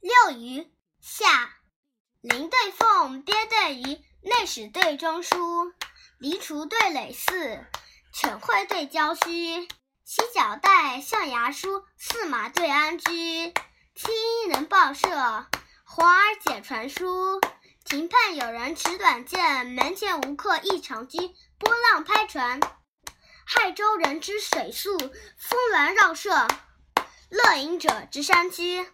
六鱼下，林对凤，鳖对鱼，内史对中书，黎除对垒四，犬会对郊区，犀角带象牙梳，驷马对鞍居，青衣能报社，黄儿解传书。亭畔有人持短剑，门前无客一长居。波浪拍船，害州人之水宿，风峦绕舍，乐饮者之山居。